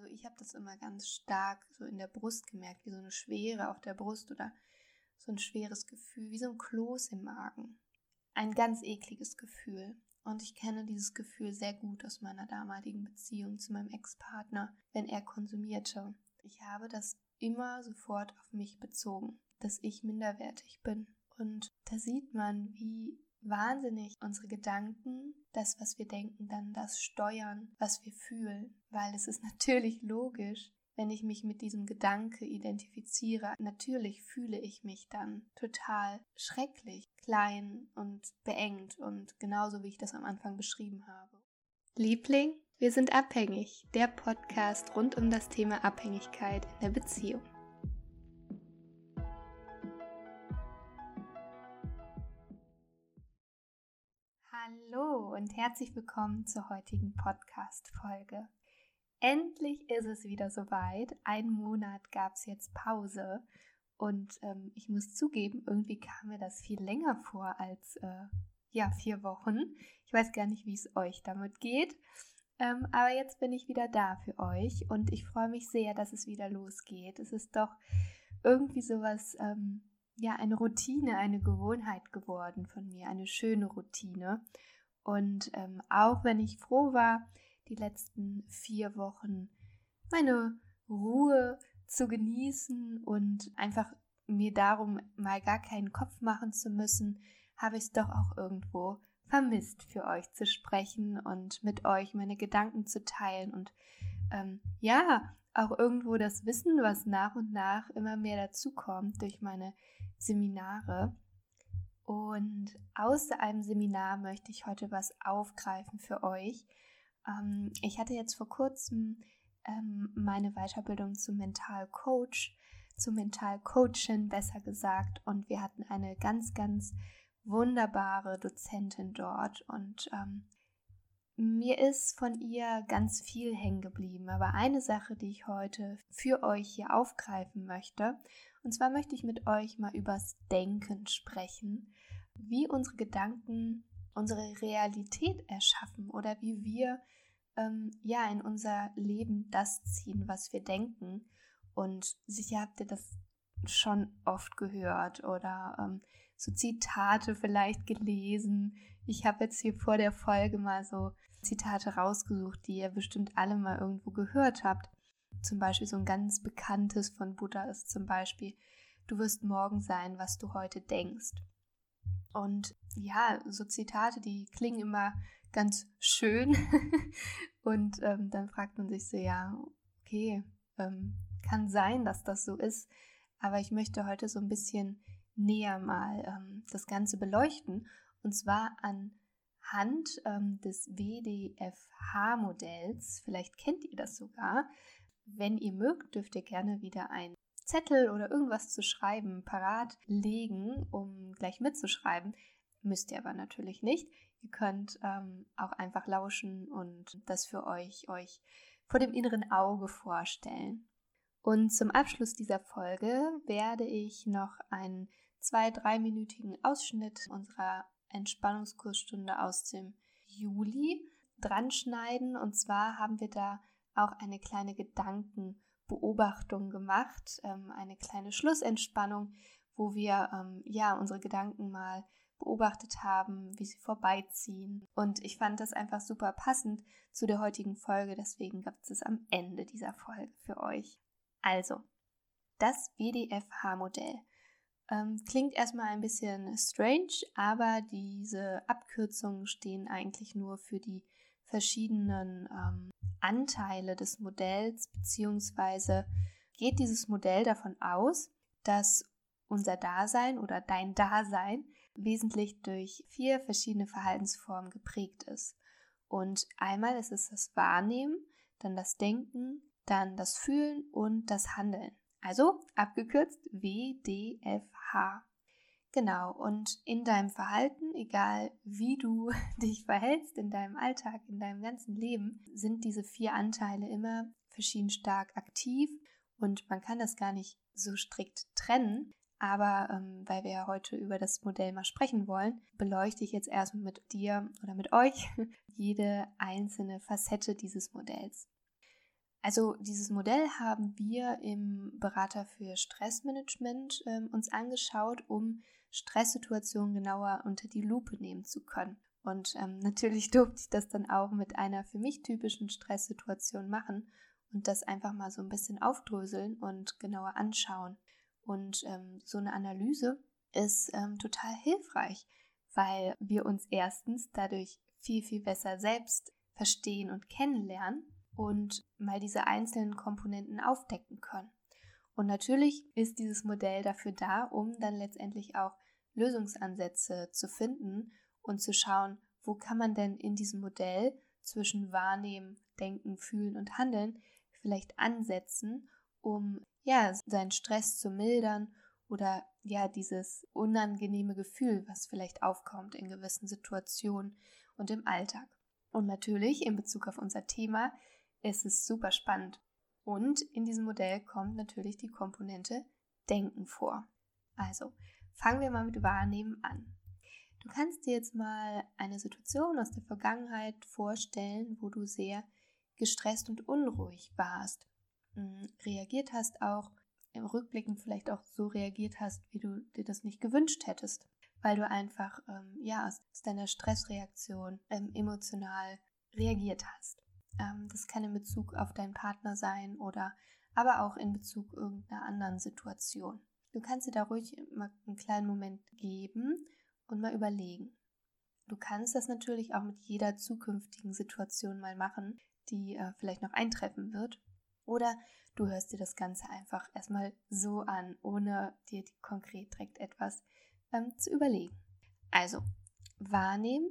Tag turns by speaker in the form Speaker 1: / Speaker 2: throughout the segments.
Speaker 1: Also ich habe das immer ganz stark so in der Brust gemerkt, wie so eine Schwere auf der Brust oder so ein schweres Gefühl, wie so ein Kloß im Magen. Ein ganz ekliges Gefühl. Und ich kenne dieses Gefühl sehr gut aus meiner damaligen Beziehung zu meinem Ex-Partner, wenn er konsumierte. Ich habe das immer sofort auf mich bezogen, dass ich minderwertig bin. Und da sieht man, wie wahnsinnig unsere Gedanken, das, was wir denken, dann das steuern, was wir fühlen. Weil es ist natürlich logisch, wenn ich mich mit diesem Gedanke identifiziere, natürlich fühle ich mich dann total schrecklich, klein und beengt und genauso wie ich das am Anfang beschrieben habe. Liebling, wir sind abhängig, der Podcast rund um das Thema Abhängigkeit in der Beziehung. Und herzlich willkommen zur heutigen Podcast-Folge. Endlich ist es wieder soweit. Einen Monat gab es jetzt Pause und ähm, ich muss zugeben, irgendwie kam mir das viel länger vor als äh, ja vier Wochen. Ich weiß gar nicht, wie es euch damit geht. Ähm, aber jetzt bin ich wieder da für euch und ich freue mich sehr, dass es wieder losgeht. Es ist doch irgendwie sowas, ähm, ja, eine Routine, eine Gewohnheit geworden von mir, eine schöne Routine. Und ähm, auch wenn ich froh war, die letzten vier Wochen meine Ruhe zu genießen und einfach mir darum mal gar keinen Kopf machen zu müssen, habe ich es doch auch irgendwo vermisst, für euch zu sprechen und mit euch meine Gedanken zu teilen und ähm, ja, auch irgendwo das Wissen, was nach und nach immer mehr dazukommt durch meine Seminare. Und aus einem Seminar möchte ich heute was aufgreifen für euch, ähm, ich hatte jetzt vor kurzem ähm, meine Weiterbildung zum Mental Coach, zum Mental Coachin besser gesagt, und wir hatten eine ganz, ganz wunderbare Dozentin dort. Und ähm, mir ist von ihr ganz viel hängen geblieben, aber eine Sache, die ich heute für euch hier aufgreifen möchte, und zwar möchte ich mit euch mal übers Denken sprechen, wie unsere Gedanken unsere Realität erschaffen oder wie wir ähm, ja in unser Leben das ziehen, was wir denken. Und sicher habt ihr das schon oft gehört oder ähm, so Zitate vielleicht gelesen. Ich habe jetzt hier vor der Folge mal so Zitate rausgesucht, die ihr bestimmt alle mal irgendwo gehört habt. Zum Beispiel so ein ganz bekanntes von Buddha ist zum Beispiel, du wirst morgen sein, was du heute denkst. Und ja, so Zitate, die klingen immer ganz schön. und ähm, dann fragt man sich so, ja, okay, ähm, kann sein, dass das so ist. Aber ich möchte heute so ein bisschen näher mal ähm, das Ganze beleuchten. Und zwar anhand ähm, des WDFH-Modells. Vielleicht kennt ihr das sogar. Wenn ihr mögt, dürft ihr gerne wieder ein Zettel oder irgendwas zu schreiben parat legen, um gleich mitzuschreiben. Müsst ihr aber natürlich nicht. Ihr könnt ähm, auch einfach lauschen und das für euch euch vor dem inneren Auge vorstellen. Und zum Abschluss dieser Folge werde ich noch einen zwei-, dreiminütigen Ausschnitt unserer Entspannungskursstunde aus dem Juli dran schneiden. Und zwar haben wir da auch eine kleine Gedanken- Beobachtung gemacht, ähm, eine kleine Schlussentspannung, wo wir ähm, ja unsere Gedanken mal beobachtet haben, wie sie vorbeiziehen. Und ich fand das einfach super passend zu der heutigen Folge, deswegen gibt es am Ende dieser Folge für euch. Also, das WDFH-Modell. Ähm, klingt erstmal ein bisschen strange, aber diese Abkürzungen stehen eigentlich nur für die verschiedenen ähm, Anteile des Modells, beziehungsweise geht dieses Modell davon aus, dass unser Dasein oder dein Dasein wesentlich durch vier verschiedene Verhaltensformen geprägt ist. Und einmal ist es das Wahrnehmen, dann das Denken, dann das Fühlen und das Handeln. Also abgekürzt WDFH. Genau, und in deinem Verhalten, egal wie du dich verhältst in deinem Alltag, in deinem ganzen Leben, sind diese vier Anteile immer verschieden stark aktiv und man kann das gar nicht so strikt trennen. Aber ähm, weil wir ja heute über das Modell mal sprechen wollen, beleuchte ich jetzt erstmal mit dir oder mit euch jede einzelne Facette dieses Modells. Also dieses Modell haben wir im Berater für Stressmanagement äh, uns angeschaut, um Stresssituationen genauer unter die Lupe nehmen zu können. Und ähm, natürlich durfte ich das dann auch mit einer für mich typischen Stresssituation machen und das einfach mal so ein bisschen aufdröseln und genauer anschauen. Und ähm, so eine Analyse ist ähm, total hilfreich, weil wir uns erstens dadurch viel, viel besser selbst verstehen und kennenlernen und mal diese einzelnen Komponenten aufdecken können. Und natürlich ist dieses Modell dafür da, um dann letztendlich auch Lösungsansätze zu finden und zu schauen, wo kann man denn in diesem Modell zwischen Wahrnehmen, Denken, Fühlen und Handeln vielleicht ansetzen, um ja seinen Stress zu mildern oder ja dieses unangenehme Gefühl, was vielleicht aufkommt in gewissen Situationen und im Alltag. Und natürlich in Bezug auf unser Thema ist es super spannend. Und in diesem Modell kommt natürlich die Komponente Denken vor. Also fangen wir mal mit Wahrnehmen an. Du kannst dir jetzt mal eine Situation aus der Vergangenheit vorstellen, wo du sehr gestresst und unruhig warst, hm, reagiert hast auch, im Rückblicken vielleicht auch so reagiert hast, wie du dir das nicht gewünscht hättest, weil du einfach ähm, ja aus deiner Stressreaktion ähm, emotional reagiert hast. Ähm, das kann in Bezug auf deinen Partner sein oder aber auch in Bezug irgendeiner anderen Situation. Du kannst dir da ruhig mal einen kleinen Moment geben und mal überlegen. Du kannst das natürlich auch mit jeder zukünftigen Situation mal machen, die äh, vielleicht noch eintreffen wird. Oder du hörst dir das Ganze einfach erstmal so an, ohne dir konkret direkt etwas ähm, zu überlegen. Also, wahrnehmen.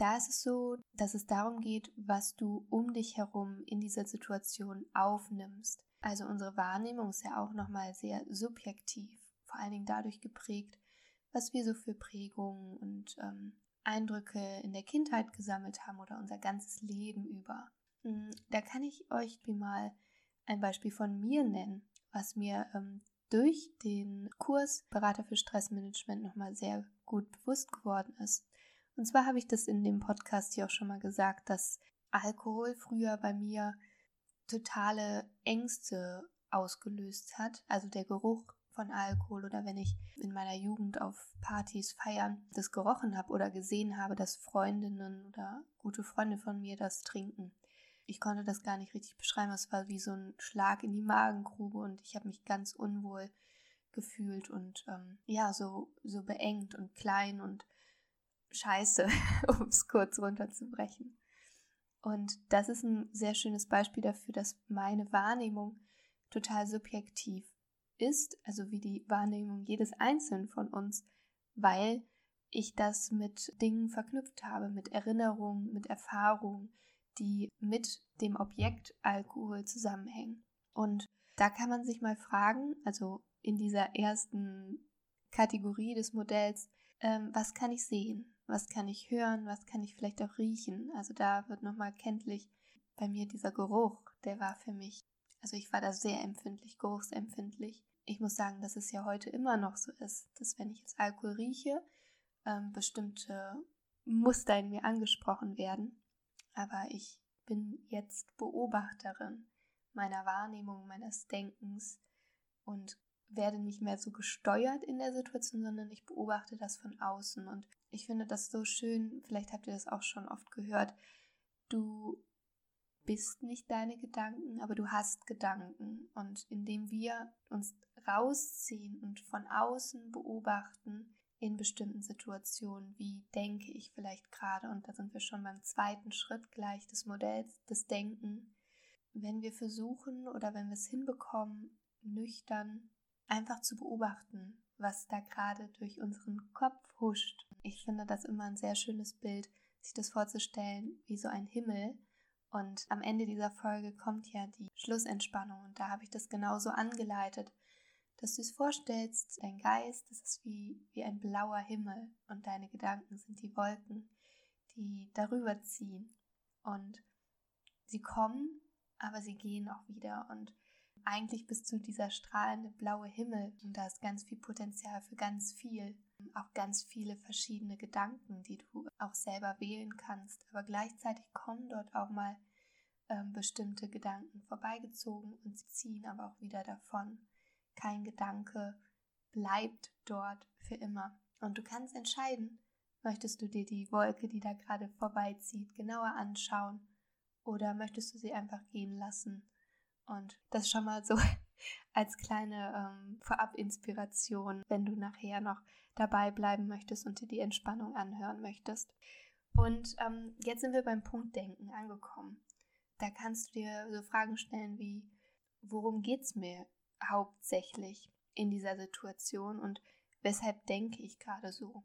Speaker 1: Da ist es so, dass es darum geht, was du um dich herum in dieser Situation aufnimmst. Also unsere Wahrnehmung ist ja auch nochmal sehr subjektiv, vor allen Dingen dadurch geprägt, was wir so für Prägungen und ähm, Eindrücke in der Kindheit gesammelt haben oder unser ganzes Leben über. Hm, da kann ich euch mal ein Beispiel von mir nennen, was mir ähm, durch den Kurs Berater für Stressmanagement nochmal sehr gut bewusst geworden ist. Und zwar habe ich das in dem Podcast hier auch schon mal gesagt, dass Alkohol früher bei mir totale Ängste ausgelöst hat. Also der Geruch von Alkohol oder wenn ich in meiner Jugend auf Partys feiern das gerochen habe oder gesehen habe, dass Freundinnen oder gute Freunde von mir das trinken. Ich konnte das gar nicht richtig beschreiben. Es war wie so ein Schlag in die Magengrube und ich habe mich ganz unwohl gefühlt und ähm, ja, so, so beengt und klein und scheiße, um es kurz runterzubrechen. Und das ist ein sehr schönes Beispiel dafür, dass meine Wahrnehmung total subjektiv ist, also wie die Wahrnehmung jedes Einzelnen von uns, weil ich das mit Dingen verknüpft habe, mit Erinnerungen, mit Erfahrungen, die mit dem Objekt Alkohol zusammenhängen. Und da kann man sich mal fragen, also in dieser ersten Kategorie des Modells, ähm, was kann ich sehen? Was kann ich hören? Was kann ich vielleicht auch riechen? Also da wird nochmal kenntlich bei mir dieser Geruch, der war für mich, also ich war da sehr empfindlich, geruchsempfindlich ich muss sagen, dass es ja heute immer noch so ist, dass wenn ich jetzt Alkohol rieche, ähm, bestimmte Muster in mir angesprochen werden. Aber ich bin jetzt Beobachterin meiner Wahrnehmung, meines Denkens und werde nicht mehr so gesteuert in der Situation, sondern ich beobachte das von außen. Und ich finde das so schön, vielleicht habt ihr das auch schon oft gehört, du bist nicht deine Gedanken, aber du hast Gedanken. Und indem wir uns rausziehen und von außen beobachten in bestimmten Situationen, wie denke ich vielleicht gerade, und da sind wir schon beim zweiten Schritt gleich des Modells, des Denken, wenn wir versuchen oder wenn wir es hinbekommen, nüchtern einfach zu beobachten, was da gerade durch unseren Kopf huscht. Ich finde das immer ein sehr schönes Bild, sich das vorzustellen wie so ein Himmel, und am Ende dieser Folge kommt ja die Schlussentspannung und da habe ich das genauso angeleitet, dass du es vorstellst, dein Geist, das ist wie, wie ein blauer Himmel und deine Gedanken sind die Wolken, die darüber ziehen. Und sie kommen, aber sie gehen auch wieder und eigentlich bist du dieser strahlende blaue Himmel und da ist ganz viel Potenzial für ganz viel, auch ganz viele verschiedene Gedanken, die du auch selber wählen kannst. Aber gleichzeitig kommen dort auch mal ähm, bestimmte Gedanken vorbeigezogen und sie ziehen aber auch wieder davon. Kein Gedanke bleibt dort für immer. Und du kannst entscheiden, möchtest du dir die Wolke, die da gerade vorbeizieht, genauer anschauen oder möchtest du sie einfach gehen lassen? Und das schon mal so als kleine ähm, Vorab-Inspiration, wenn du nachher noch dabei bleiben möchtest und dir die Entspannung anhören möchtest. Und ähm, jetzt sind wir beim Punkt Denken angekommen. Da kannst du dir so Fragen stellen wie, worum geht es mir hauptsächlich in dieser Situation und weshalb denke ich gerade so?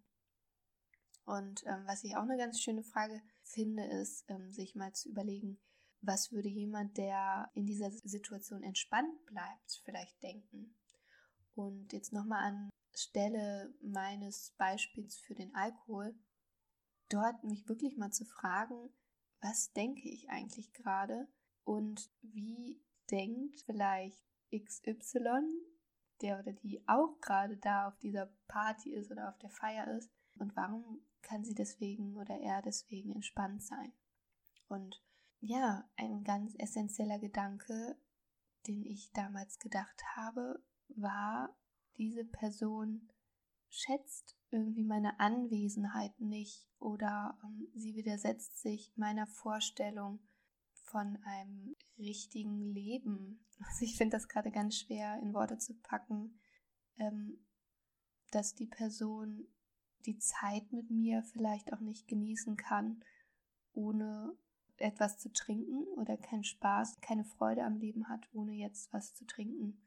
Speaker 1: Und ähm, was ich auch eine ganz schöne Frage finde, ist, ähm, sich mal zu überlegen, was würde jemand, der in dieser Situation entspannt bleibt, vielleicht denken? Und jetzt nochmal an Stelle meines Beispiels für den Alkohol, dort mich wirklich mal zu fragen, was denke ich eigentlich gerade und wie denkt vielleicht XY, der oder die auch gerade da auf dieser Party ist oder auf der Feier ist und warum kann sie deswegen oder er deswegen entspannt sein. Und ja, ein ganz essentieller Gedanke, den ich damals gedacht habe, war, diese Person schätzt irgendwie meine Anwesenheit nicht oder ähm, sie widersetzt sich meiner Vorstellung von einem richtigen Leben. Also ich finde das gerade ganz schwer in Worte zu packen, ähm, dass die Person die Zeit mit mir vielleicht auch nicht genießen kann, ohne etwas zu trinken oder keinen Spaß, keine Freude am Leben hat, ohne jetzt was zu trinken.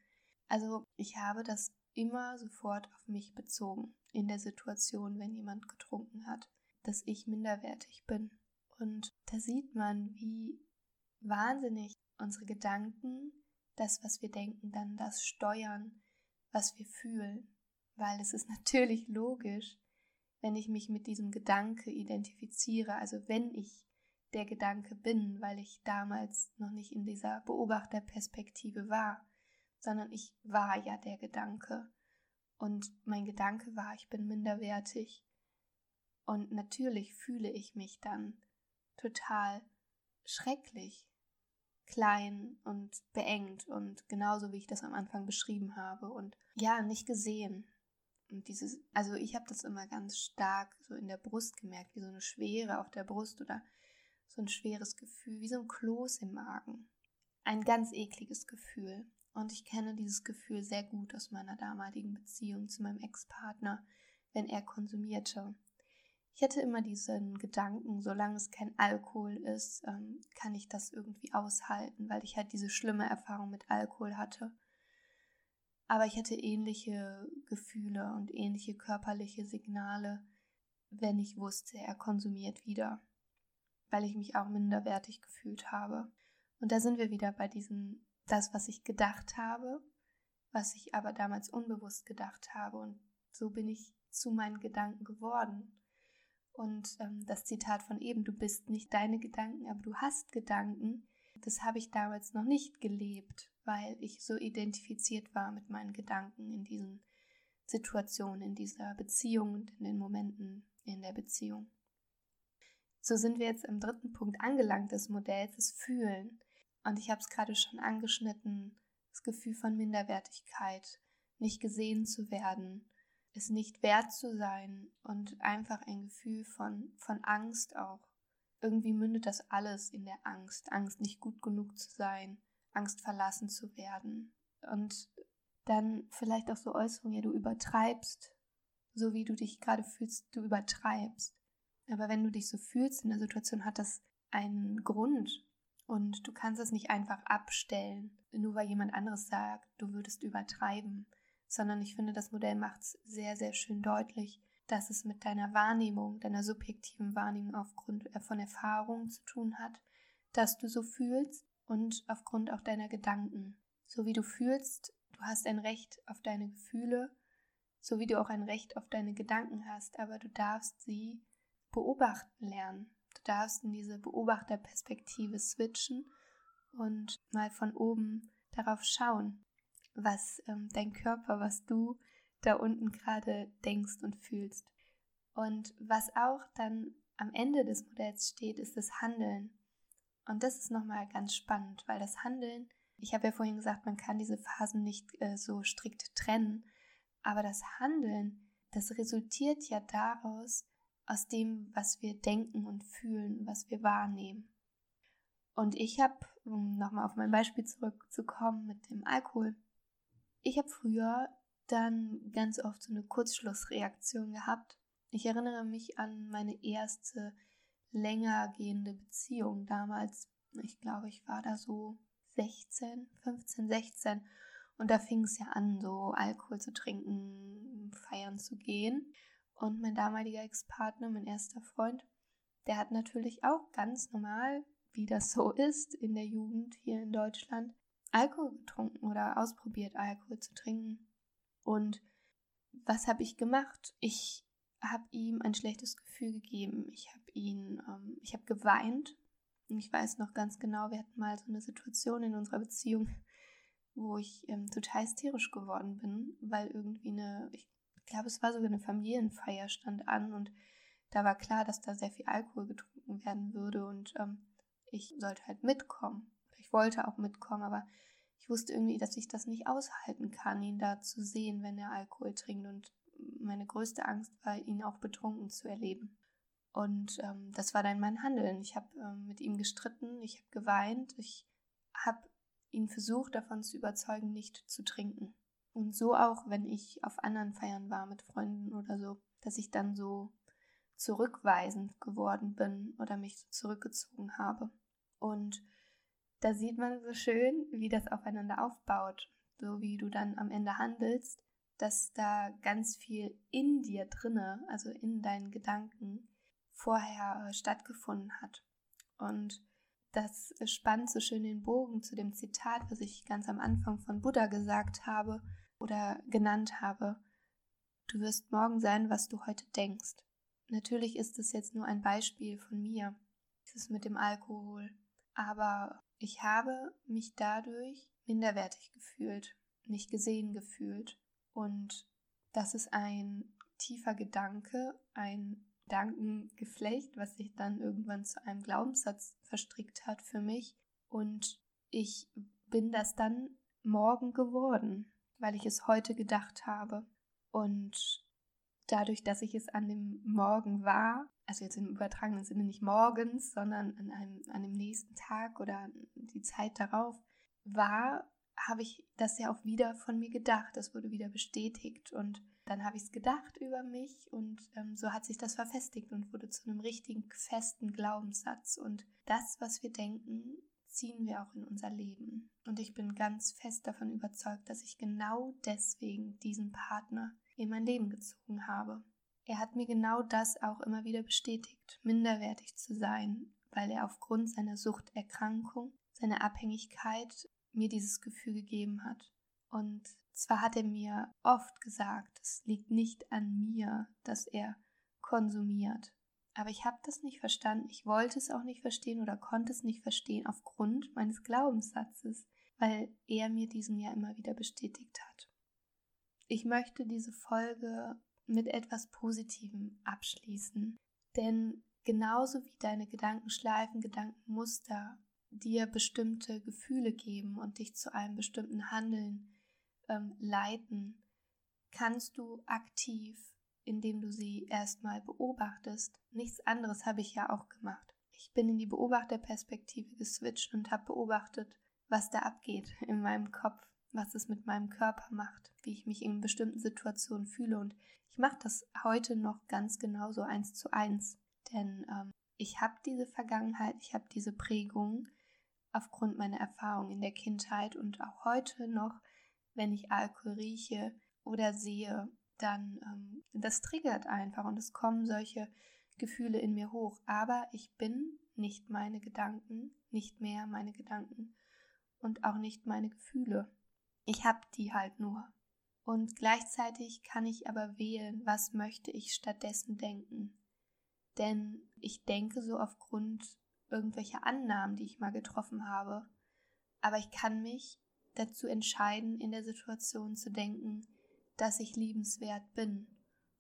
Speaker 1: Also ich habe das immer sofort auf mich bezogen in der Situation, wenn jemand getrunken hat, dass ich minderwertig bin. Und da sieht man, wie wahnsinnig unsere Gedanken, das, was wir denken, dann das steuern, was wir fühlen. Weil es ist natürlich logisch, wenn ich mich mit diesem Gedanke identifiziere, also wenn ich der Gedanke bin, weil ich damals noch nicht in dieser Beobachterperspektive war, sondern ich war ja der Gedanke. Und mein Gedanke war, ich bin minderwertig. Und natürlich fühle ich mich dann total schrecklich, klein und beengt und genauso wie ich das am Anfang beschrieben habe und ja, nicht gesehen, und dieses, also ich habe das immer ganz stark so in der Brust gemerkt, wie so eine Schwere auf der Brust oder so ein schweres Gefühl, wie so ein Kloß im Magen. Ein ganz ekliges Gefühl. Und ich kenne dieses Gefühl sehr gut aus meiner damaligen Beziehung zu meinem Ex-Partner, wenn er konsumierte. Ich hatte immer diesen Gedanken, solange es kein Alkohol ist, ähm, kann ich das irgendwie aushalten, weil ich halt diese schlimme Erfahrung mit Alkohol hatte. Aber ich hatte ähnliche Gefühle und ähnliche körperliche Signale, wenn ich wusste, er konsumiert wieder, weil ich mich auch minderwertig gefühlt habe. Und da sind wir wieder bei diesem, das, was ich gedacht habe, was ich aber damals unbewusst gedacht habe. Und so bin ich zu meinen Gedanken geworden. Und ähm, das Zitat von eben, du bist nicht deine Gedanken, aber du hast Gedanken, das habe ich damals noch nicht gelebt, weil ich so identifiziert war mit meinen Gedanken in diesen Situationen, in dieser Beziehung und in den Momenten in der Beziehung. So sind wir jetzt im dritten Punkt angelangt des Modells, das Fühlen. Und ich habe es gerade schon angeschnitten, das Gefühl von Minderwertigkeit, nicht gesehen zu werden, es nicht wert zu sein und einfach ein Gefühl von, von Angst auch irgendwie mündet das alles in der Angst. Angst, nicht gut genug zu sein, Angst, verlassen zu werden. Und dann vielleicht auch so Äußerungen, ja, du übertreibst, so wie du dich gerade fühlst, du übertreibst. Aber wenn du dich so fühlst in der Situation, hat das einen Grund. Und du kannst es nicht einfach abstellen, nur weil jemand anderes sagt, du würdest übertreiben. Sondern ich finde, das Modell macht es sehr, sehr schön deutlich, dass es mit deiner Wahrnehmung, deiner subjektiven Wahrnehmung aufgrund äh, von Erfahrungen zu tun hat, dass du so fühlst und aufgrund auch deiner Gedanken. So wie du fühlst, du hast ein Recht auf deine Gefühle, so wie du auch ein Recht auf deine Gedanken hast, aber du darfst sie beobachten lernen. Du darfst in diese Beobachterperspektive switchen und mal von oben darauf schauen, was ähm, dein Körper, was du da unten gerade denkst und fühlst. Und was auch dann am Ende des Modells steht, ist das Handeln. Und das ist nochmal ganz spannend, weil das Handeln, ich habe ja vorhin gesagt, man kann diese Phasen nicht äh, so strikt trennen, aber das Handeln, das resultiert ja daraus, aus dem, was wir denken und fühlen, was wir wahrnehmen. Und ich habe, um nochmal auf mein Beispiel zurückzukommen mit dem Alkohol, ich habe früher dann ganz oft so eine Kurzschlussreaktion gehabt. Ich erinnere mich an meine erste länger gehende Beziehung damals. Ich glaube, ich war da so 16, 15, 16 und da fing es ja an, so Alkohol zu trinken, feiern zu gehen. Und mein damaliger Ex-Partner, mein erster Freund, der hat natürlich auch ganz normal, wie das so ist in der Jugend hier in Deutschland, Alkohol getrunken oder ausprobiert, Alkohol zu trinken. Und was habe ich gemacht? Ich habe ihm ein schlechtes Gefühl gegeben. Ich habe ihn, ähm, ich habe geweint. Und ich weiß noch ganz genau, wir hatten mal so eine Situation in unserer Beziehung, wo ich ähm, total hysterisch geworden bin, weil irgendwie eine, ich glaube, es war sogar eine Familienfeier stand an und da war klar, dass da sehr viel Alkohol getrunken werden würde und ähm, ich sollte halt mitkommen. Ich wollte auch mitkommen, aber ich wusste irgendwie, dass ich das nicht aushalten kann, ihn da zu sehen, wenn er Alkohol trinkt und meine größte Angst war, ihn auch betrunken zu erleben. Und ähm, das war dann mein Handeln. Ich habe ähm, mit ihm gestritten, ich habe geweint, ich habe ihn versucht davon zu überzeugen, nicht zu trinken. Und so auch, wenn ich auf anderen Feiern war mit Freunden oder so, dass ich dann so zurückweisend geworden bin oder mich zurückgezogen habe. Und da sieht man so schön, wie das aufeinander aufbaut, so wie du dann am Ende handelst, dass da ganz viel in dir drinne, also in deinen Gedanken, vorher stattgefunden hat. Und das spannt so schön den Bogen zu dem Zitat, was ich ganz am Anfang von Buddha gesagt habe oder genannt habe. Du wirst morgen sein, was du heute denkst. Natürlich ist es jetzt nur ein Beispiel von mir, dieses mit dem Alkohol. Aber ich habe mich dadurch minderwertig gefühlt, nicht gesehen gefühlt. Und das ist ein tiefer Gedanke, ein Gedankengeflecht, was sich dann irgendwann zu einem Glaubenssatz verstrickt hat für mich. Und ich bin das dann morgen geworden, weil ich es heute gedacht habe. Und dadurch, dass ich es an dem Morgen war, also jetzt im übertragenen Sinne nicht morgens, sondern an einem, an dem nächsten Tag oder die Zeit darauf war, habe ich das ja auch wieder von mir gedacht. Das wurde wieder bestätigt und dann habe ich es gedacht über mich und ähm, so hat sich das verfestigt und wurde zu einem richtigen festen Glaubenssatz. Und das, was wir denken, ziehen wir auch in unser Leben. Und ich bin ganz fest davon überzeugt, dass ich genau deswegen diesen Partner in mein Leben gezogen habe. Er hat mir genau das auch immer wieder bestätigt, minderwertig zu sein, weil er aufgrund seiner Suchterkrankung, seiner Abhängigkeit mir dieses Gefühl gegeben hat. Und zwar hat er mir oft gesagt, es liegt nicht an mir, dass er konsumiert. Aber ich habe das nicht verstanden. Ich wollte es auch nicht verstehen oder konnte es nicht verstehen aufgrund meines Glaubenssatzes, weil er mir diesen ja immer wieder bestätigt hat. Ich möchte diese Folge mit etwas Positivem abschließen, denn genauso wie deine Gedankenschleifen, Gedankenmuster dir bestimmte Gefühle geben und dich zu einem bestimmten Handeln ähm, leiten, kannst du aktiv, indem du sie erstmal beobachtest. Nichts anderes habe ich ja auch gemacht. Ich bin in die Beobachterperspektive geswitcht und habe beobachtet, was da abgeht in meinem Kopf, was es mit meinem Körper macht, wie ich mich in bestimmten Situationen fühle. Und ich mache das heute noch ganz genauso eins zu eins. Denn ähm, ich habe diese Vergangenheit, ich habe diese Prägung aufgrund meiner Erfahrung in der Kindheit und auch heute noch wenn ich Alkohol rieche oder sehe, dann ähm, das triggert einfach und es kommen solche Gefühle in mir hoch. Aber ich bin nicht meine Gedanken, nicht mehr meine Gedanken und auch nicht meine Gefühle. Ich habe die halt nur. Und gleichzeitig kann ich aber wählen, was möchte ich stattdessen denken. Denn ich denke so aufgrund irgendwelcher Annahmen, die ich mal getroffen habe. Aber ich kann mich dazu entscheiden, in der Situation zu denken, dass ich liebenswert bin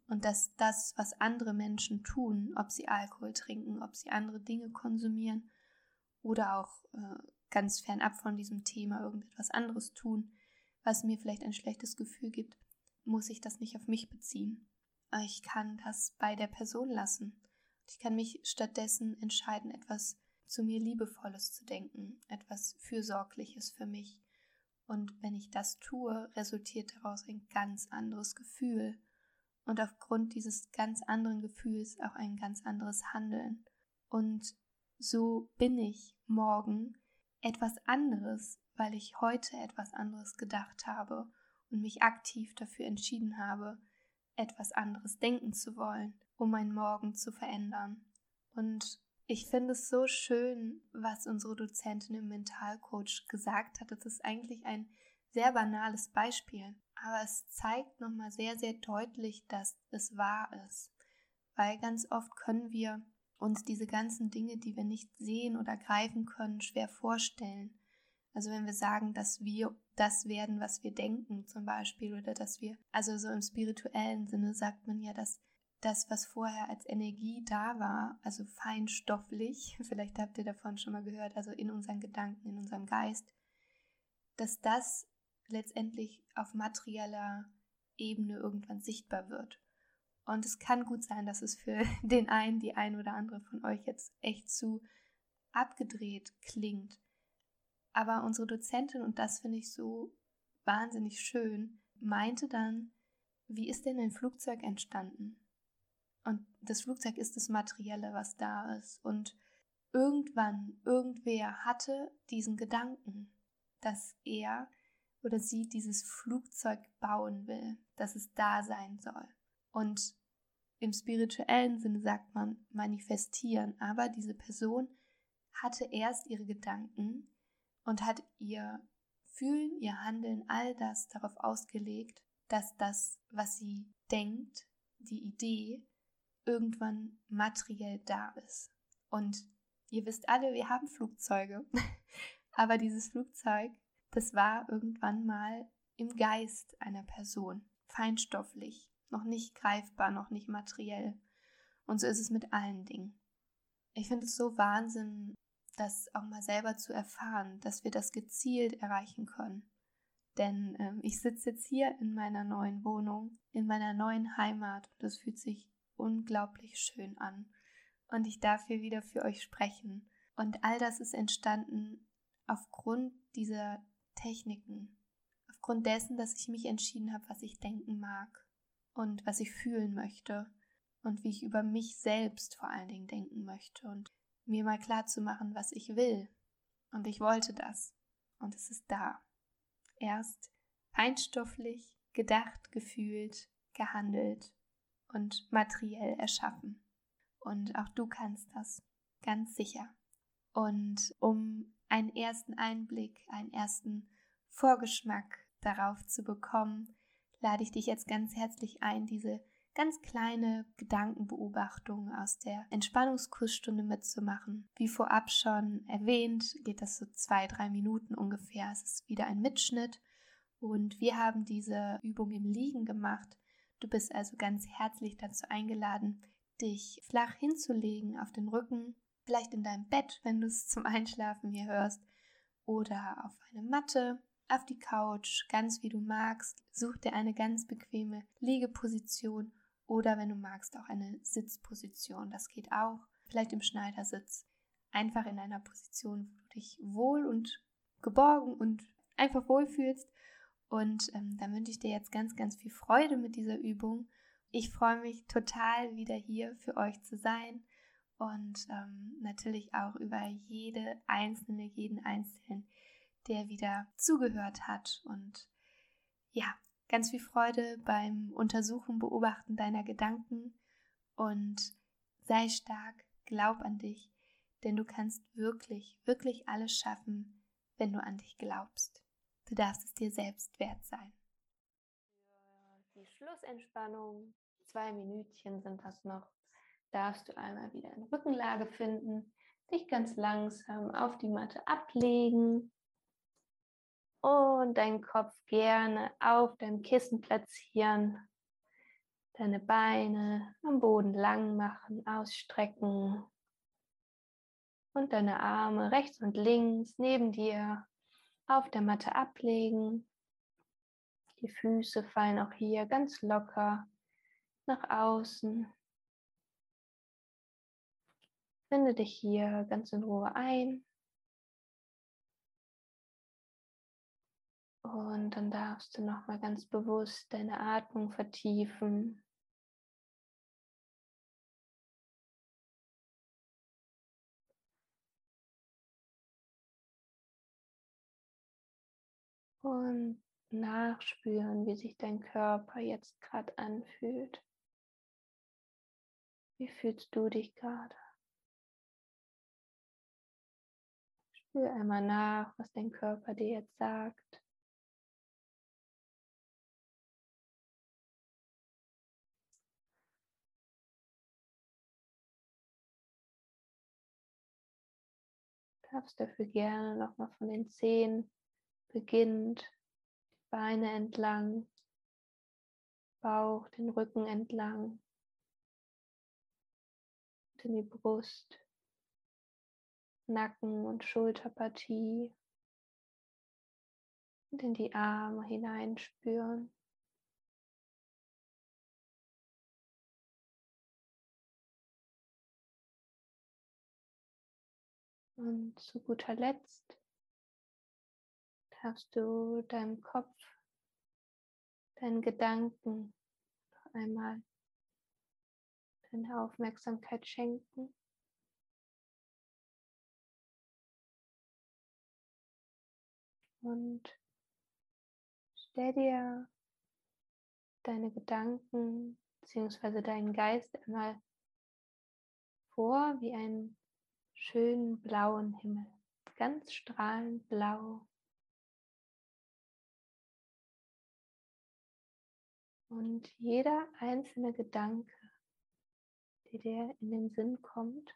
Speaker 1: und dass das, was andere Menschen tun, ob sie Alkohol trinken, ob sie andere Dinge konsumieren oder auch äh, ganz fernab von diesem Thema irgendetwas anderes tun, was mir vielleicht ein schlechtes Gefühl gibt, muss ich das nicht auf mich beziehen. Ich kann das bei der Person lassen. Ich kann mich stattdessen entscheiden, etwas zu mir Liebevolles zu denken, etwas Fürsorgliches für mich. Und wenn ich das tue, resultiert daraus ein ganz anderes Gefühl. Und aufgrund dieses ganz anderen Gefühls auch ein ganz anderes Handeln. Und so bin ich morgen etwas anderes, weil ich heute etwas anderes gedacht habe und mich aktiv dafür entschieden habe, etwas anderes denken zu wollen, um mein Morgen zu verändern. Und ich finde es so schön, was unsere Dozentin im Mentalcoach gesagt hat. Das ist eigentlich ein sehr banales Beispiel, aber es zeigt nochmal sehr, sehr deutlich, dass es wahr ist. Weil ganz oft können wir uns diese ganzen Dinge, die wir nicht sehen oder greifen können, schwer vorstellen. Also wenn wir sagen, dass wir das werden, was wir denken zum Beispiel, oder dass wir, also so im spirituellen Sinne sagt man ja, dass das, was vorher als Energie da war, also feinstofflich, vielleicht habt ihr davon schon mal gehört, also in unseren Gedanken, in unserem Geist, dass das letztendlich auf materieller Ebene irgendwann sichtbar wird. Und es kann gut sein, dass es für den einen, die ein oder andere von euch jetzt echt zu abgedreht klingt. Aber unsere Dozentin, und das finde ich so wahnsinnig schön, meinte dann, wie ist denn ein Flugzeug entstanden? Und das Flugzeug ist das Materielle, was da ist. Und irgendwann, irgendwer hatte diesen Gedanken, dass er oder sie dieses Flugzeug bauen will, dass es da sein soll. Und im spirituellen Sinne sagt man manifestieren, aber diese Person hatte erst ihre Gedanken und hat ihr Fühlen, ihr Handeln, all das darauf ausgelegt, dass das, was sie denkt, die Idee, irgendwann materiell da ist. Und ihr wisst alle, wir haben Flugzeuge, aber dieses Flugzeug, das war irgendwann mal im Geist einer Person, feinstofflich, noch nicht greifbar, noch nicht materiell. Und so ist es mit allen Dingen. Ich finde es so Wahnsinn, das auch mal selber zu erfahren, dass wir das gezielt erreichen können. Denn ähm, ich sitze jetzt hier in meiner neuen Wohnung, in meiner neuen Heimat und es fühlt sich unglaublich schön an. Und ich darf hier wieder für euch sprechen. Und all das ist entstanden aufgrund dieser Techniken, aufgrund dessen, dass ich mich entschieden habe, was ich denken mag und was ich fühlen möchte und wie ich über mich selbst vor allen Dingen denken möchte und mir mal klar zu machen, was ich will. Und ich wollte das. Und es ist da. Erst feinstofflich, gedacht, gefühlt, gehandelt und materiell erschaffen. Und auch du kannst das, ganz sicher. Und um einen ersten Einblick, einen ersten Vorgeschmack darauf zu bekommen, lade ich dich jetzt ganz herzlich ein, diese ganz kleine Gedankenbeobachtung aus der Entspannungskursstunde mitzumachen. Wie vorab schon erwähnt, geht das so zwei, drei Minuten ungefähr. Es ist wieder ein Mitschnitt und wir haben diese Übung im Liegen gemacht. Du bist also ganz herzlich dazu eingeladen, dich flach hinzulegen auf den Rücken, vielleicht in deinem Bett, wenn du es zum Einschlafen hier hörst, oder auf eine Matte auf die Couch, ganz wie du magst. Such dir eine ganz bequeme Liegeposition oder wenn du magst auch eine Sitzposition. Das geht auch. Vielleicht im Schneidersitz. Einfach in einer Position, wo du dich wohl und geborgen und einfach wohlfühlst. Und ähm, dann wünsche ich dir jetzt ganz, ganz viel Freude mit dieser Übung. Ich freue mich total, wieder hier für euch zu sein und ähm, natürlich auch über jede einzelne, jeden einzelnen, der wieder zugehört hat. Und ja, ganz viel Freude beim Untersuchen, Beobachten deiner Gedanken und sei stark, glaub an dich, denn du kannst wirklich, wirklich alles schaffen, wenn du an dich glaubst. Du darfst es dir selbst wert sein. Die Schlussentspannung, zwei Minütchen sind das noch, darfst du einmal wieder in Rückenlage finden, dich ganz langsam auf die Matte ablegen und deinen Kopf gerne auf deinem Kissen platzieren. Deine Beine am Boden lang machen, ausstrecken. und deine Arme rechts und links neben dir auf der Matte ablegen. Die Füße fallen auch hier ganz locker nach außen. Finde dich hier ganz in Ruhe ein. Und dann darfst du noch mal ganz bewusst deine Atmung vertiefen. Und nachspüren, wie sich dein Körper jetzt gerade anfühlt. Wie fühlst du dich gerade? Spür einmal nach, was dein Körper dir jetzt sagt. darfst dafür gerne nochmal von den Zehen beginnt, die Beine entlang, Bauch, den Rücken entlang, in die Brust, Nacken und Schulterpartie und in die Arme hineinspüren. Und zu guter Letzt darfst du deinem Kopf, deinen Gedanken noch einmal deine Aufmerksamkeit schenken. Und stell dir deine Gedanken bzw. deinen Geist einmal vor wie ein schönen blauen Himmel, ganz strahlend blau. Und jeder einzelne Gedanke, der dir in den Sinn kommt,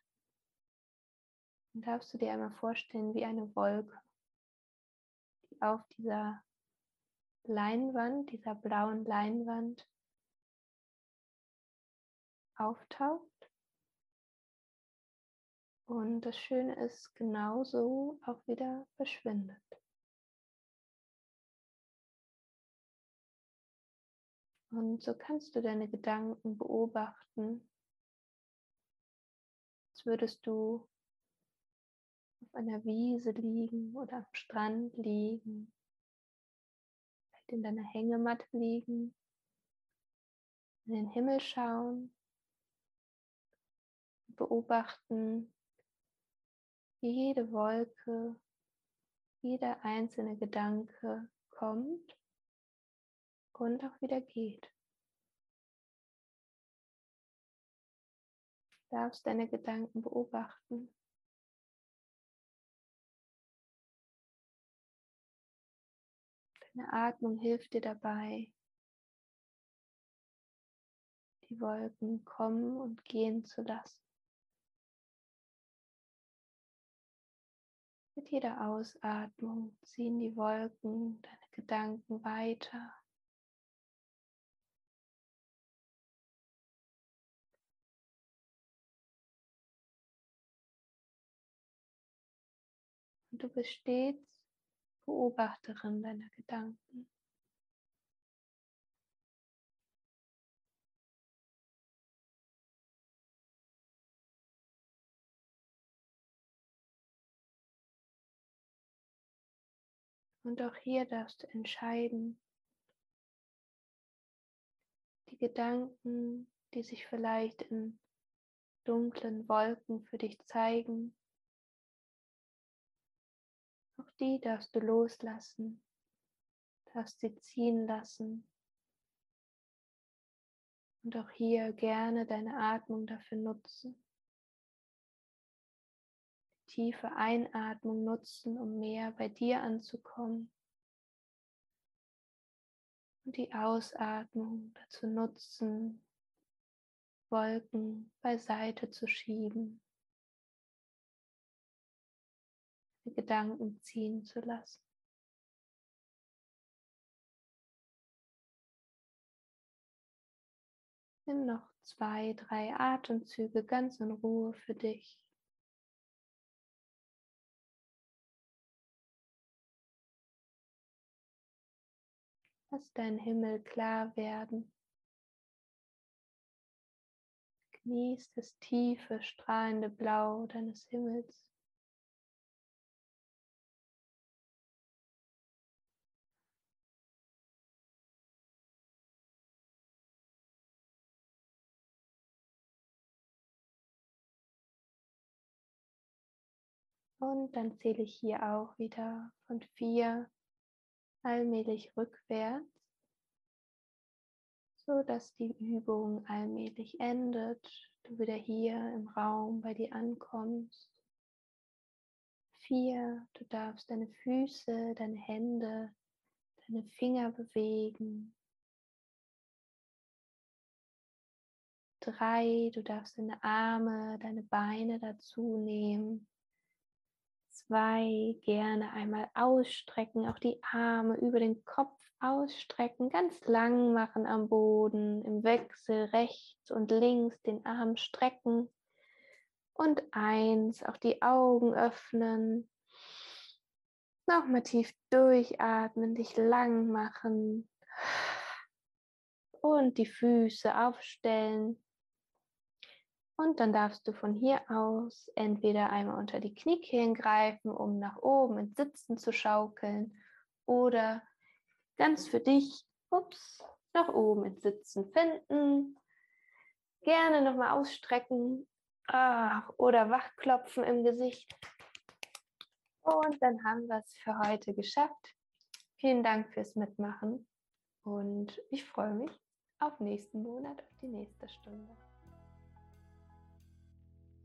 Speaker 1: darfst du dir einmal vorstellen wie eine Wolke, die auf dieser Leinwand, dieser blauen Leinwand auftaucht und das Schöne ist, genauso auch wieder verschwindet. Und so kannst du deine Gedanken beobachten, als würdest du auf einer Wiese liegen oder am Strand liegen, vielleicht in deiner Hängematte liegen, in den Himmel schauen, beobachten, jede Wolke, jeder einzelne Gedanke kommt und auch wieder geht. Du darfst deine Gedanken beobachten. Deine Atmung hilft dir dabei, die Wolken kommen und gehen zu lassen. Mit jeder Ausatmung ziehen die Wolken deine Gedanken weiter. Du bist stets Beobachterin deiner Gedanken. Und auch hier darfst du entscheiden, die Gedanken, die sich vielleicht in dunklen Wolken für dich zeigen, auch die darfst du loslassen, darfst sie ziehen lassen. Und auch hier gerne deine Atmung dafür nutzen tiefe Einatmung nutzen, um mehr bei dir anzukommen. Und die Ausatmung dazu nutzen, Wolken beiseite zu schieben, die Gedanken ziehen zu lassen. Nimm noch zwei, drei Atemzüge ganz in Ruhe für dich. Lass dein Himmel klar werden. Genieß das tiefe, strahlende Blau deines Himmels. Und dann zähle ich hier auch wieder von vier allmählich rückwärts, so dass die Übung allmählich endet, du wieder hier im Raum bei dir ankommst. Vier, du darfst deine Füße, deine Hände, deine Finger bewegen. Drei, du darfst deine Arme, deine Beine dazu nehmen zwei gerne einmal ausstrecken, auch die Arme über den Kopf ausstrecken, ganz lang machen am Boden, im Wechsel rechts und links den Arm strecken. Und eins, auch die Augen öffnen. Nochmal tief durchatmen, dich lang machen. Und die Füße aufstellen. Und dann darfst du von hier aus entweder einmal unter die Kniekehlen greifen, um nach oben ins Sitzen zu schaukeln, oder ganz für dich, ups, nach oben ins Sitzen finden. Gerne nochmal ausstrecken ah, oder wachklopfen im Gesicht. Und dann haben wir es für heute geschafft. Vielen Dank fürs Mitmachen und ich freue mich auf nächsten Monat, auf die nächste Stunde.